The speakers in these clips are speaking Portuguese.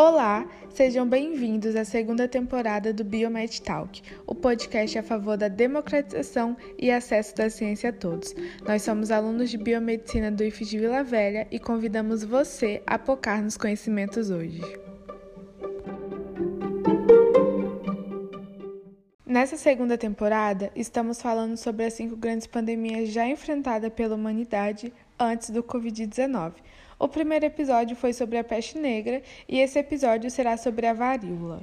Olá, sejam bem-vindos à segunda temporada do Biomed Talk, o podcast a favor da democratização e acesso da ciência a todos. Nós somos alunos de biomedicina do IF de Vila Velha e convidamos você a focar nos conhecimentos hoje. Nessa segunda temporada, estamos falando sobre as cinco grandes pandemias já enfrentadas pela humanidade antes do Covid-19 o primeiro episódio foi sobre a peste negra e esse episódio será sobre a varíola.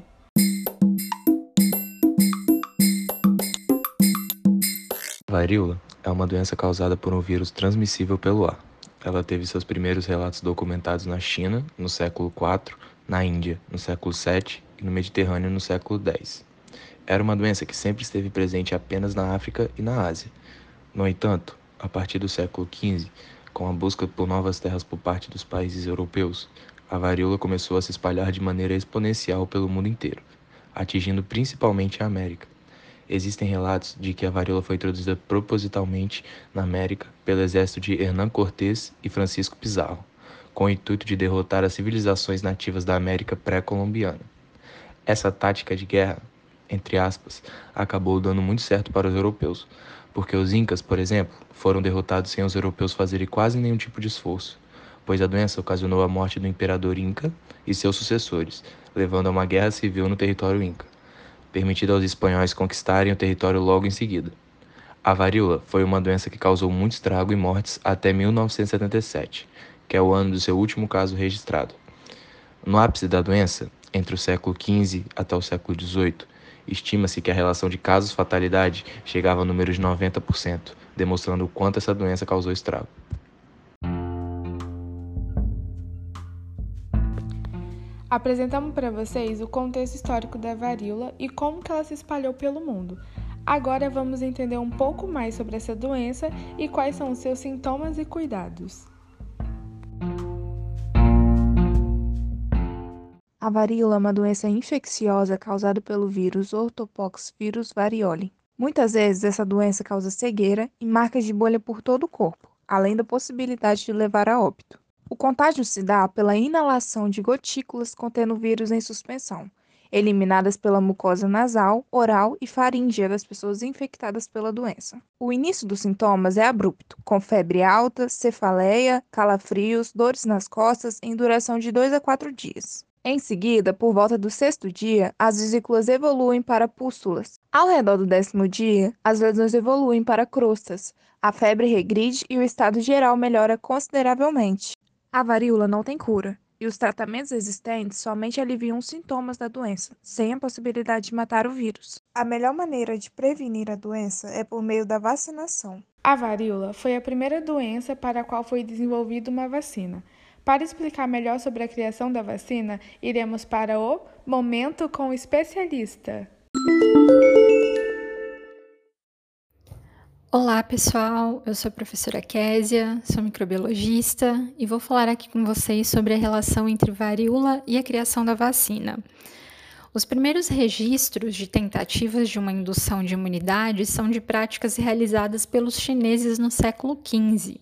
Varíola é uma doença causada por um vírus transmissível pelo ar. Ela teve seus primeiros relatos documentados na China, no século IV, na Índia, no século VII e no Mediterrâneo, no século X. Era uma doença que sempre esteve presente apenas na África e na Ásia. No entanto, a partir do século XV, com a busca por novas terras por parte dos países europeus, a varíola começou a se espalhar de maneira exponencial pelo mundo inteiro, atingindo principalmente a América. Existem relatos de que a varíola foi introduzida propositalmente na América pelo exército de Hernán Cortés e Francisco Pizarro, com o intuito de derrotar as civilizações nativas da América pré-colombiana. Essa tática de guerra, entre aspas, acabou dando muito certo para os europeus, porque os Incas, por exemplo, foram derrotados sem os europeus fazerem quase nenhum tipo de esforço, pois a doença ocasionou a morte do imperador Inca e seus sucessores, levando a uma guerra civil no território Inca, permitindo aos espanhóis conquistarem o território logo em seguida. A varíola foi uma doença que causou muito estrago e mortes até 1977, que é o ano do seu último caso registrado. No ápice da doença, entre o século XV até o século XVIII, Estima-se que a relação de casos-fatalidade chegava a número de 90%, demonstrando o quanto essa doença causou estrago. Apresentamos para vocês o contexto histórico da varíola e como que ela se espalhou pelo mundo. Agora vamos entender um pouco mais sobre essa doença e quais são os seus sintomas e cuidados. A varíola é uma doença infecciosa causada pelo vírus Orthopoxvirus variole. Muitas vezes essa doença causa cegueira e marcas de bolha por todo o corpo, além da possibilidade de levar a óbito. O contágio se dá pela inalação de gotículas contendo vírus em suspensão, eliminadas pela mucosa nasal, oral e faríngea das pessoas infectadas pela doença. O início dos sintomas é abrupto, com febre alta, cefaleia, calafrios, dores nas costas em duração de 2 a 4 dias. Em seguida, por volta do sexto dia, as vesículas evoluem para pústulas. Ao redor do décimo dia, as lesões evoluem para crostas, a febre regride e o estado geral melhora consideravelmente. A varíola não tem cura, e os tratamentos existentes somente aliviam os sintomas da doença, sem a possibilidade de matar o vírus. A melhor maneira de prevenir a doença é por meio da vacinação. A varíola foi a primeira doença para a qual foi desenvolvida uma vacina. Para explicar melhor sobre a criação da vacina, iremos para o Momento com o Especialista. Olá, pessoal. Eu sou a professora Késia, sou microbiologista e vou falar aqui com vocês sobre a relação entre varíola e a criação da vacina. Os primeiros registros de tentativas de uma indução de imunidade são de práticas realizadas pelos chineses no século XV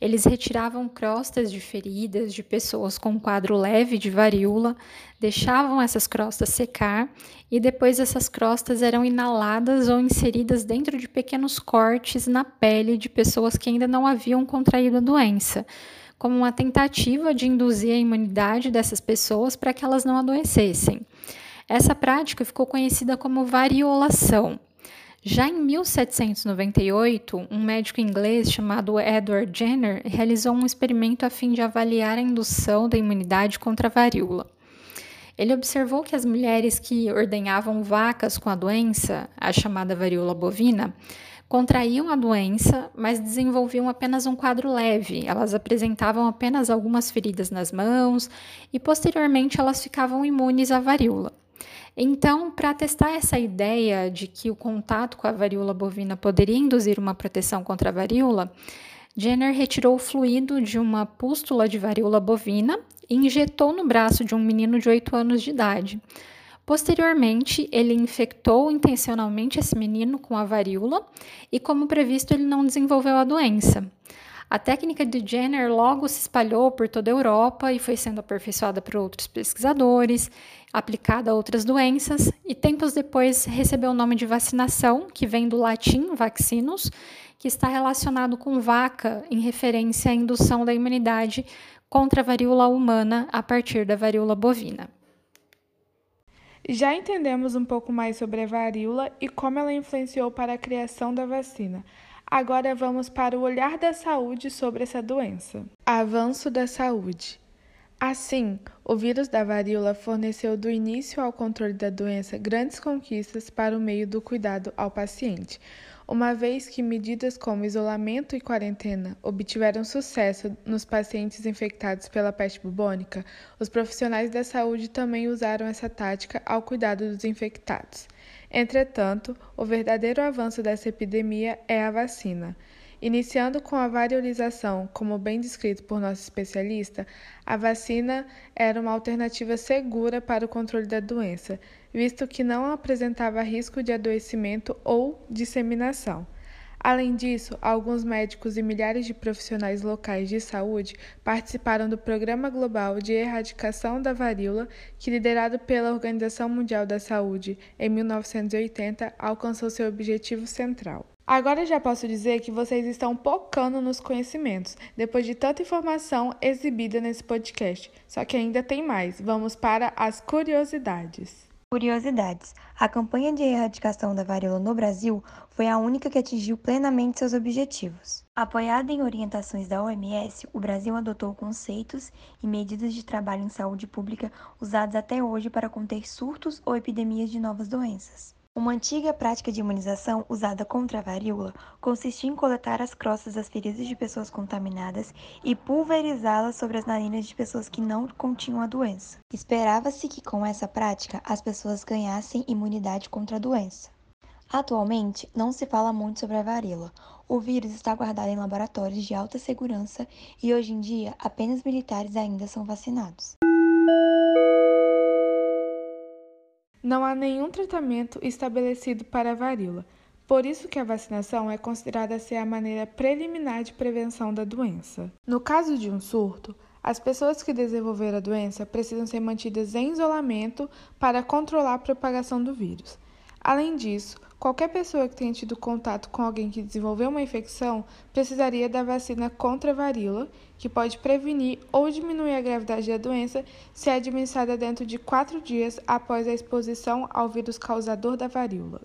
eles retiravam crostas de feridas de pessoas com quadro leve de varíola, deixavam essas crostas secar e depois essas crostas eram inaladas ou inseridas dentro de pequenos cortes na pele de pessoas que ainda não haviam contraído a doença, como uma tentativa de induzir a imunidade dessas pessoas para que elas não adoecessem. Essa prática ficou conhecida como variolação já em 1798, um médico inglês chamado Edward Jenner realizou um experimento a fim de avaliar a indução da imunidade contra a varíola. Ele observou que as mulheres que ordenhavam vacas com a doença, a chamada varíola bovina, contraíam a doença, mas desenvolviam apenas um quadro leve. Elas apresentavam apenas algumas feridas nas mãos e posteriormente elas ficavam imunes à varíola. Então, para testar essa ideia de que o contato com a varíola bovina poderia induzir uma proteção contra a varíola, Jenner retirou o fluido de uma pústula de varíola bovina e injetou no braço de um menino de 8 anos de idade. Posteriormente, ele infectou intencionalmente esse menino com a varíola e, como previsto, ele não desenvolveu a doença. A técnica de Jenner logo se espalhou por toda a Europa e foi sendo aperfeiçoada por outros pesquisadores, aplicada a outras doenças, e tempos depois recebeu o nome de vacinação, que vem do latim vaccinus, que está relacionado com vaca, em referência à indução da imunidade contra a varíola humana a partir da varíola bovina. Já entendemos um pouco mais sobre a varíola e como ela influenciou para a criação da vacina. Agora vamos para o olhar da saúde sobre essa doença. Avanço da saúde. Assim, o vírus da varíola forneceu do início ao controle da doença grandes conquistas para o meio do cuidado ao paciente, uma vez que medidas como isolamento e quarentena obtiveram sucesso nos pacientes infectados pela peste bubônica, os profissionais da saúde também usaram essa tática ao cuidado dos infectados. Entretanto, o verdadeiro avanço dessa epidemia é a vacina. Iniciando com a variolização, como bem descrito por nosso especialista, a vacina era uma alternativa segura para o controle da doença, visto que não apresentava risco de adoecimento ou disseminação. Além disso, alguns médicos e milhares de profissionais locais de saúde participaram do Programa Global de Erradicação da Varíola, que, liderado pela Organização Mundial da Saúde em 1980, alcançou seu objetivo central. Agora já posso dizer que vocês estão pocando nos conhecimentos, depois de tanta informação exibida nesse podcast. Só que ainda tem mais. Vamos para as curiosidades. Curiosidades: a campanha de erradicação da varíola no Brasil foi a única que atingiu plenamente seus objetivos. Apoiada em orientações da OMS, o Brasil adotou conceitos e medidas de trabalho em saúde pública usados até hoje para conter surtos ou epidemias de novas doenças. Uma antiga prática de imunização usada contra a varíola consistia em coletar as crostas das feridas de pessoas contaminadas e pulverizá-las sobre as narinas de pessoas que não continham a doença. Esperava-se que com essa prática as pessoas ganhassem imunidade contra a doença. Atualmente, não se fala muito sobre a varíola. O vírus está guardado em laboratórios de alta segurança e hoje em dia apenas militares ainda são vacinados. Não há nenhum tratamento estabelecido para a varíola, por isso que a vacinação é considerada ser a maneira preliminar de prevenção da doença. No caso de um surto, as pessoas que desenvolveram a doença precisam ser mantidas em isolamento para controlar a propagação do vírus. Além disso, qualquer pessoa que tenha tido contato com alguém que desenvolveu uma infecção precisaria da vacina contra a varíola, que pode prevenir ou diminuir a gravidade da doença se é administrada dentro de quatro dias após a exposição ao vírus causador da varíola.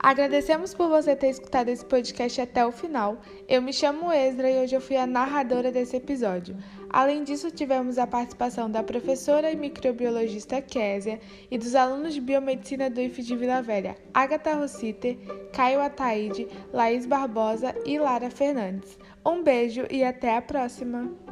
Agradecemos por você ter escutado esse podcast até o final. Eu me chamo Ezra e hoje eu fui a narradora desse episódio. Além disso, tivemos a participação da professora e microbiologista Késia e dos alunos de biomedicina do IF de Vila Velha, Agatha Rossiter, Caio Ataíde, Laís Barbosa e Lara Fernandes. Um beijo e até a próxima!